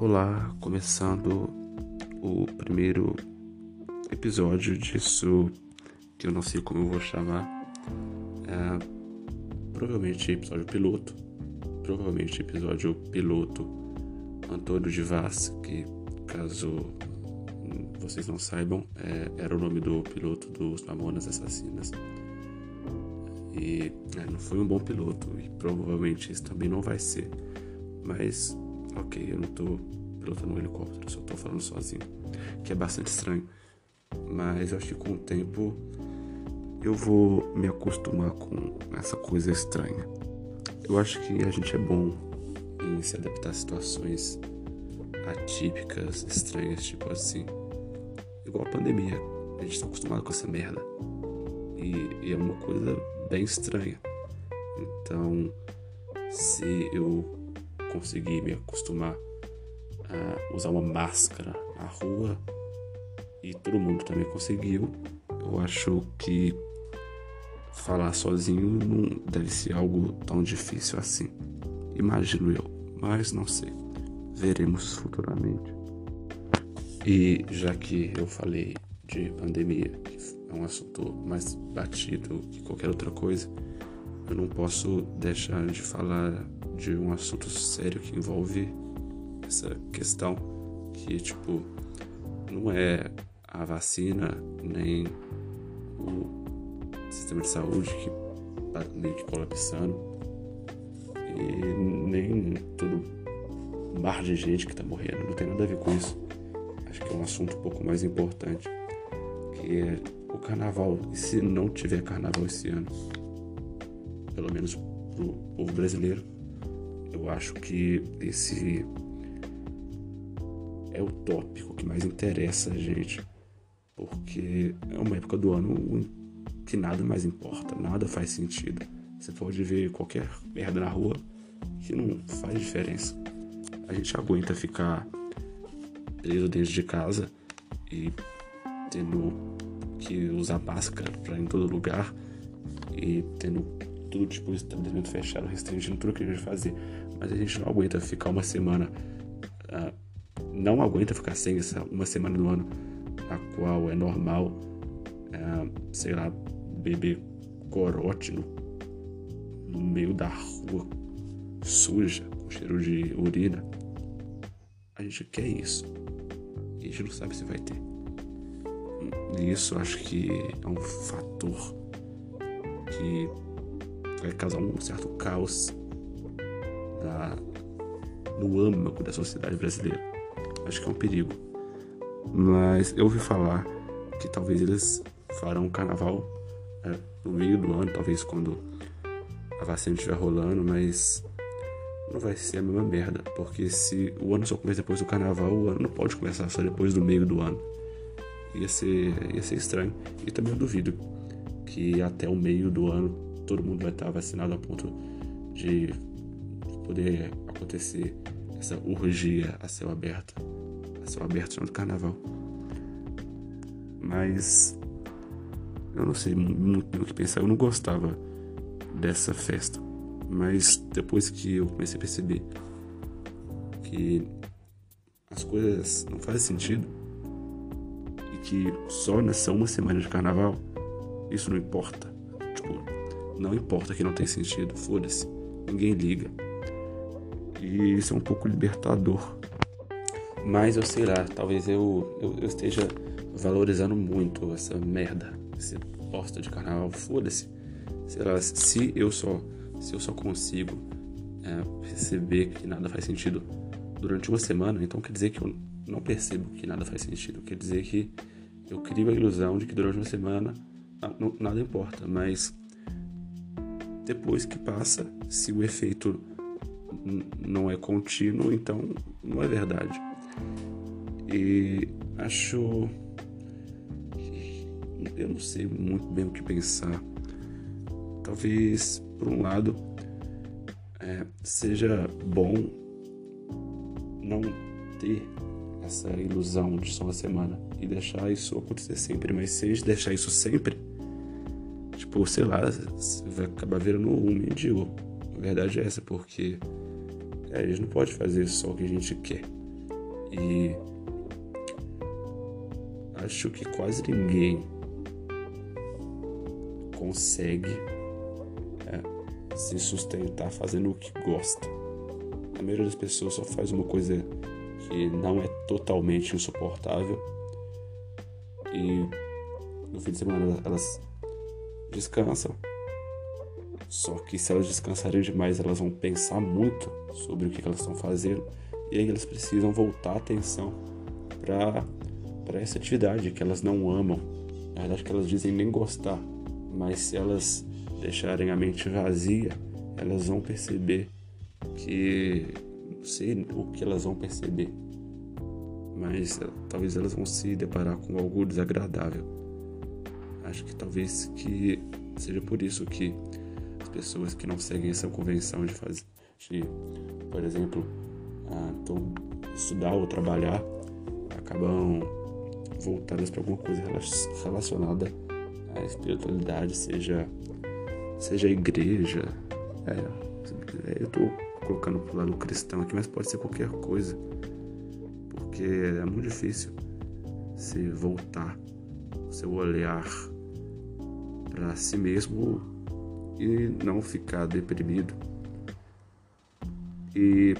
Olá, começando o primeiro episódio disso que eu não sei como eu vou chamar. É, provavelmente episódio piloto. Provavelmente episódio piloto Antônio de Vaz, que caso vocês não saibam, é, era o nome do piloto dos Mamonas Assassinas. E é, não foi um bom piloto, e provavelmente isso também não vai ser. Mas, ok, eu não tô pilotando um helicóptero, só tô falando sozinho, que é bastante estranho. Mas eu acho que com o tempo eu vou me acostumar com essa coisa estranha. Eu acho que a gente é bom em se adaptar a situações atípicas, estranhas, tipo assim. Igual a pandemia. A gente tá acostumado com essa merda. E, e é uma coisa bem estranha. Então, se eu conseguir me acostumar a usar uma máscara na rua e todo mundo também conseguiu, eu acho que falar sozinho não deve ser algo tão difícil assim. Imagino eu, mas não sei. Veremos futuramente. E já que eu falei de pandemia, que é um assunto mais batido que qualquer outra coisa, eu não posso deixar de falar de um assunto sério que envolve essa questão que tipo não é a vacina nem o sistema de saúde que tá meio que colapsando e nem todo mar de gente que tá morrendo. Não tem nada a ver com isso. Acho que é um assunto um pouco mais importante que é o carnaval. E se não tiver carnaval esse ano pelo menos pro povo brasileiro eu acho que esse é o tópico que mais interessa a gente, porque é uma época do ano que nada mais importa, nada faz sentido. Você pode ver qualquer merda na rua que não faz diferença. A gente aguenta ficar preso dentro de casa e tendo que usar máscara para ir em todo lugar e tendo tudo tipo de estabelecimento fechado, restringindo tudo que a gente fazer. Mas a gente não aguenta ficar uma semana, uh, não aguenta ficar sem essa uma semana do ano, a qual é normal, uh, sei lá, beber corote no, no meio da rua, suja, com cheiro de urina. A gente quer isso. E a gente não sabe se vai ter. E isso acho que é um fator que vai causar um certo caos no âmago da sociedade brasileira. Acho que é um perigo. Mas eu ouvi falar que talvez eles farão um carnaval é, no meio do ano, talvez quando a vacina estiver rolando, mas não vai ser a mesma merda, porque se o ano só começa depois do carnaval, o ano não pode começar só depois do meio do ano. Ia ser, ia ser estranho. E também eu duvido que até o meio do ano todo mundo vai estar vacinado a ponto de poder acontecer essa urgia a céu aberto, a céu aberto no carnaval. Mas eu não sei muito o que pensar, eu não gostava dessa festa. Mas depois que eu comecei a perceber que as coisas não fazem sentido e que só nessa uma semana de carnaval isso não importa. Tipo, não importa que não tem sentido, foda-se. Ninguém liga. E isso é um pouco libertador. Mas eu sei lá, talvez eu, eu, eu esteja valorizando muito essa merda, esse bosta de carnaval, foda-se. Sei lá, se eu só, se eu só consigo é, perceber que nada faz sentido durante uma semana, então quer dizer que eu não percebo que nada faz sentido. Quer dizer que eu crio a ilusão de que durante uma semana nada importa, mas depois que passa, se o efeito não é contínuo, então não é verdade. E acho. Eu não sei muito bem o que pensar. Talvez, por um lado, é, seja bom não ter essa ilusão de só uma semana e deixar isso acontecer sempre, mas se a gente deixar isso sempre, tipo, sei lá, vai acabar virando um mendigo. A verdade é essa, porque a gente não pode fazer só o que a gente quer. E acho que quase ninguém consegue é, se sustentar fazendo o que gosta. A maioria das pessoas só faz uma coisa que não é totalmente insuportável e no fim de semana elas descansam. Só que se elas descansarem demais, elas vão pensar muito sobre o que elas estão fazendo e aí elas precisam voltar a atenção para essa atividade que elas não amam. Na verdade, que elas dizem nem gostar, mas se elas deixarem a mente vazia, elas vão perceber que não sei o que elas vão perceber, mas talvez elas vão se deparar com algo desagradável. Acho que talvez que seja por isso que pessoas que não seguem essa convenção de fazer, de, por exemplo, ah, então, estudar ou trabalhar, acabam voltadas para alguma coisa relacionada à espiritualidade, seja seja igreja, é, eu estou colocando pro lado cristão aqui, mas pode ser qualquer coisa, porque é muito difícil se voltar o seu olhar para si mesmo e não ficar deprimido. E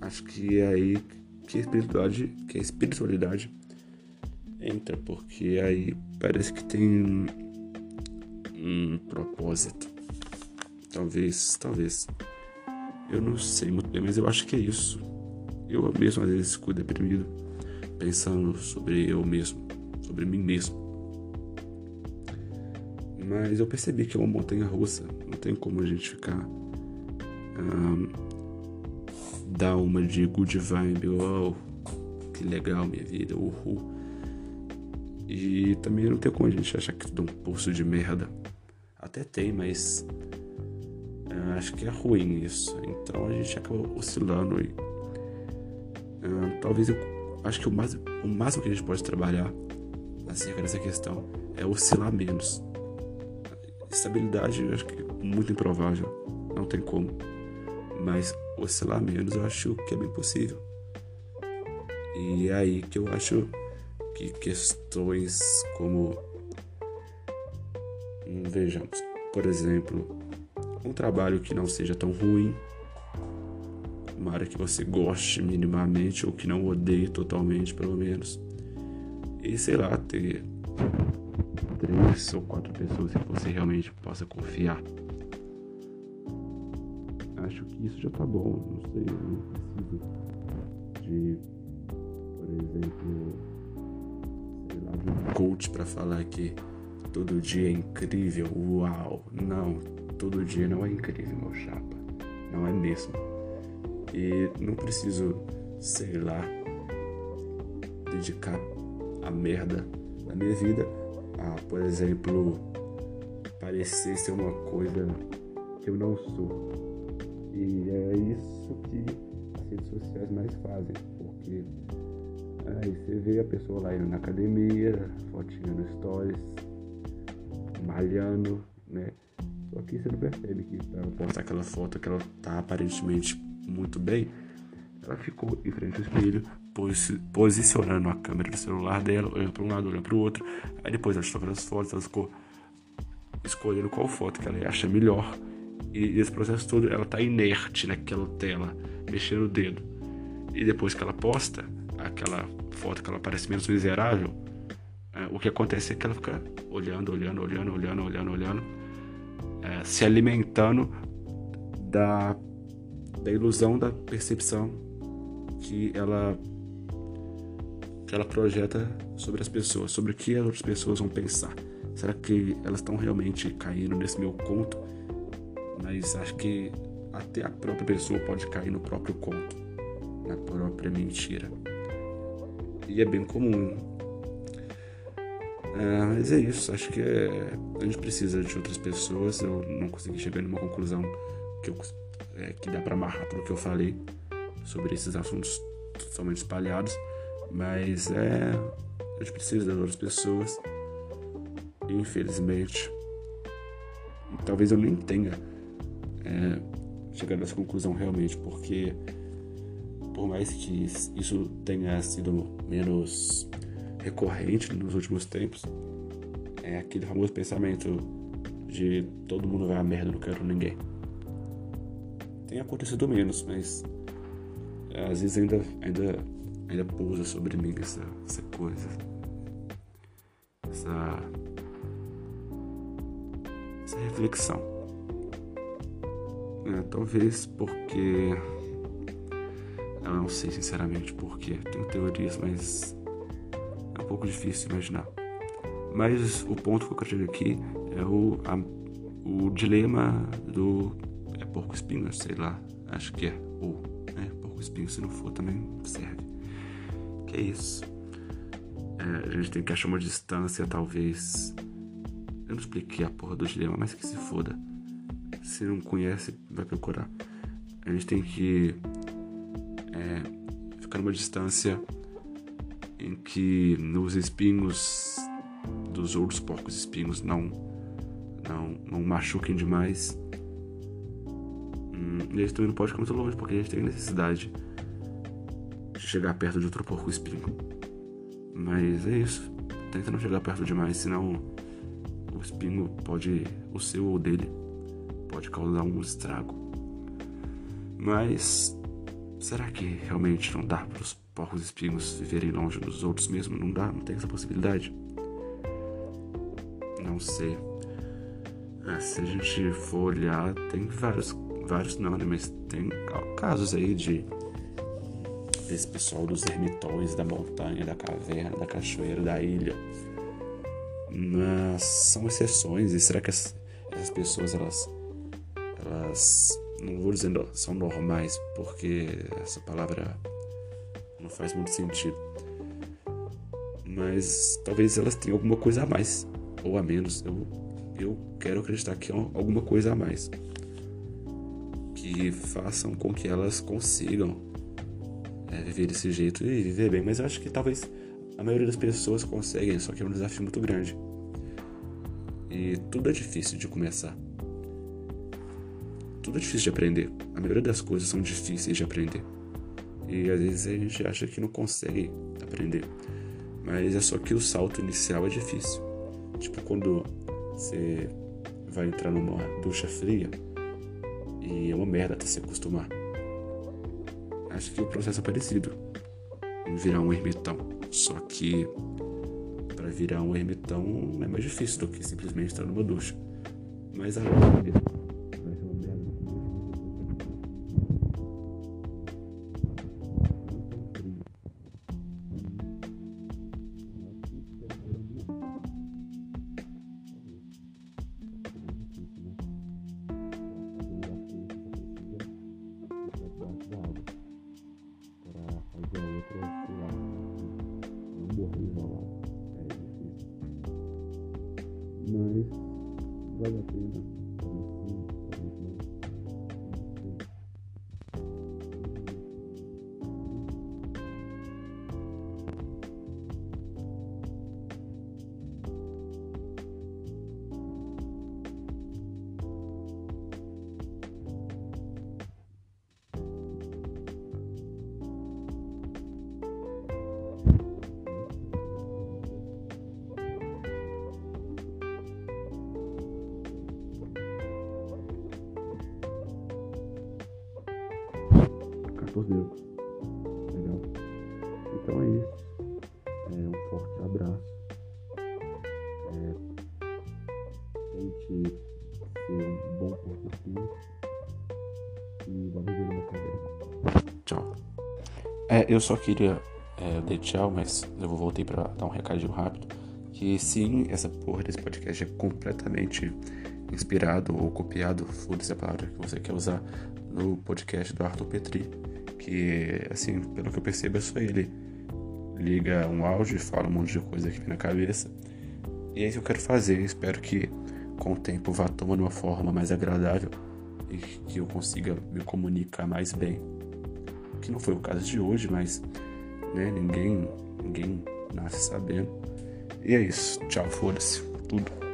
acho que é aí que a espiritualidade, que a espiritualidade entra, porque aí parece que tem um propósito. Talvez, talvez. Eu não sei muito bem, mas eu acho que é isso. Eu mesmo às vezes fico deprimido, pensando sobre eu mesmo, sobre mim mesmo. Mas eu percebi que é uma montanha russa, não tem como a gente ficar. Um, dar uma de good vibe, uau, que legal minha vida, uhul. E também não tem como a gente achar que tudo é um poço de merda. Até tem, mas uh, acho que é ruim isso. Então a gente acaba oscilando uh, talvez eu acho que o, mais, o máximo que a gente pode trabalhar acerca dessa questão é oscilar menos. Estabilidade eu acho que é muito improvável, não tem como. Mas oscilar menos eu acho que é bem possível. E é aí que eu acho que questões como hum, vejamos, por exemplo, um trabalho que não seja tão ruim, uma área que você goste minimamente ou que não odeie totalmente, pelo menos. E sei lá, ter três ou quatro pessoas que você realmente possa confiar acho que isso já tá bom. Não sei, eu não preciso de, por exemplo, sei lá, de um coach para falar que todo dia é incrível, uau. Não, todo dia não é incrível, meu chapa. Não é mesmo. E não preciso, sei lá, dedicar a merda da minha vida a, por exemplo, parecer ser uma coisa que eu não sou. E é isso que as redes sociais mais fazem, porque aí você vê a pessoa lá indo na academia, fotinha no stories, malhando, né? Só que você não percebe que para postar aquela foto que ela tá aparentemente muito bem, ela ficou em frente ao espelho, posicionando a câmera do celular dela, olhando para um lado, olhando para o outro. Aí depois ela estava as fotos, ela ficou escolhendo qual foto que ela acha melhor e esse processo todo ela tá inerte naquela tela, mexendo o dedo. E depois que ela posta aquela foto que ela parece menos miserável, é, o que acontece é que ela fica olhando, olhando, olhando, olhando, olhando, olhando, é, se alimentando da, da ilusão da percepção que ela que ela projeta sobre as pessoas, sobre o que as outras pessoas vão pensar. Será que elas estão realmente caindo nesse meu conto? mas acho que até a própria pessoa pode cair no próprio conto, na própria mentira. E é bem comum. É, mas é isso, acho que é, a gente precisa de outras pessoas. Eu não consegui chegar numa conclusão que, eu, é, que dá para amarrar tudo que eu falei sobre esses assuntos totalmente espalhados, mas é, a gente precisa de outras pessoas. Infelizmente, talvez eu nem tenha é, chegar nessa conclusão realmente, porque por mais que isso tenha sido menos recorrente nos últimos tempos, é aquele famoso pensamento de todo mundo vai a merda, não quero ninguém. Tem acontecido menos, mas às vezes ainda, ainda, ainda pousa sobre mim essa, essa coisa. Essa, essa reflexão. É, talvez porque. Eu não sei sinceramente porquê. Tenho teorias, mas é um pouco difícil imaginar. Mas o ponto que eu quero chegar aqui é o, a, o dilema do. É porco espinho, sei lá. Acho que é. Ou. É, porco espinho, se não for também serve. Que é isso. É, a gente tem que achar uma distância, talvez. Eu não expliquei a porra do dilema, mas que se foda. Se não conhece, vai procurar. A gente tem que é, ficar numa distância em que nos espinhos dos outros porcos espinhos não não, não machuquem demais. Hum, e a gente também não pode ficar muito longe, porque a gente tem necessidade de chegar perto de outro porco espinho. Mas é isso. Tenta não chegar perto demais, senão o espinho pode, o seu ou dele, pode causar um estrago. Mas será que realmente não dá para os porcos espinhos viverem longe dos outros mesmo? Não dá? Não tem essa possibilidade? Não sei. É, se a gente for olhar, tem vários, vários não, né? Mas tem casos aí de desse pessoal dos ermitões da montanha, da caverna, da cachoeira, da ilha. Mas são exceções. E será que as, essas pessoas elas elas não vou dizer são normais porque essa palavra não faz muito sentido. Mas talvez elas tenham alguma coisa a mais ou a menos. Eu, eu quero acreditar que é alguma coisa a mais que façam com que elas consigam é, viver desse jeito e viver bem. Mas eu acho que talvez a maioria das pessoas conseguem, só que é um desafio muito grande. E tudo é difícil de começar. Tudo é difícil de aprender. A maioria das coisas são difíceis de aprender. E às vezes a gente acha que não consegue aprender. Mas é só que o salto inicial é difícil. Tipo quando você vai entrar numa ducha fria e é uma merda até se acostumar. Acho que o processo é parecido virar um ermitão. Só que para virar um ermitão é mais difícil do que simplesmente estar numa ducha. Mas a Valentina. É, eu só queria é, tchau, mas eu voltei para dar um recadinho rápido. Que sim, essa porra desse podcast é completamente inspirado ou copiado, foda-se a palavra que você quer usar, no podcast do Arthur Petri que, assim, pelo que eu percebo, é só ele. Liga um áudio e fala um monte de coisa que vem na cabeça. E é isso que eu quero fazer. Espero que com o tempo vá tomando uma forma mais agradável e que eu consiga me comunicar mais bem. Que não foi o caso de hoje, mas né, ninguém, ninguém nasce sabendo. E é isso. Tchau, foda-se. Tudo.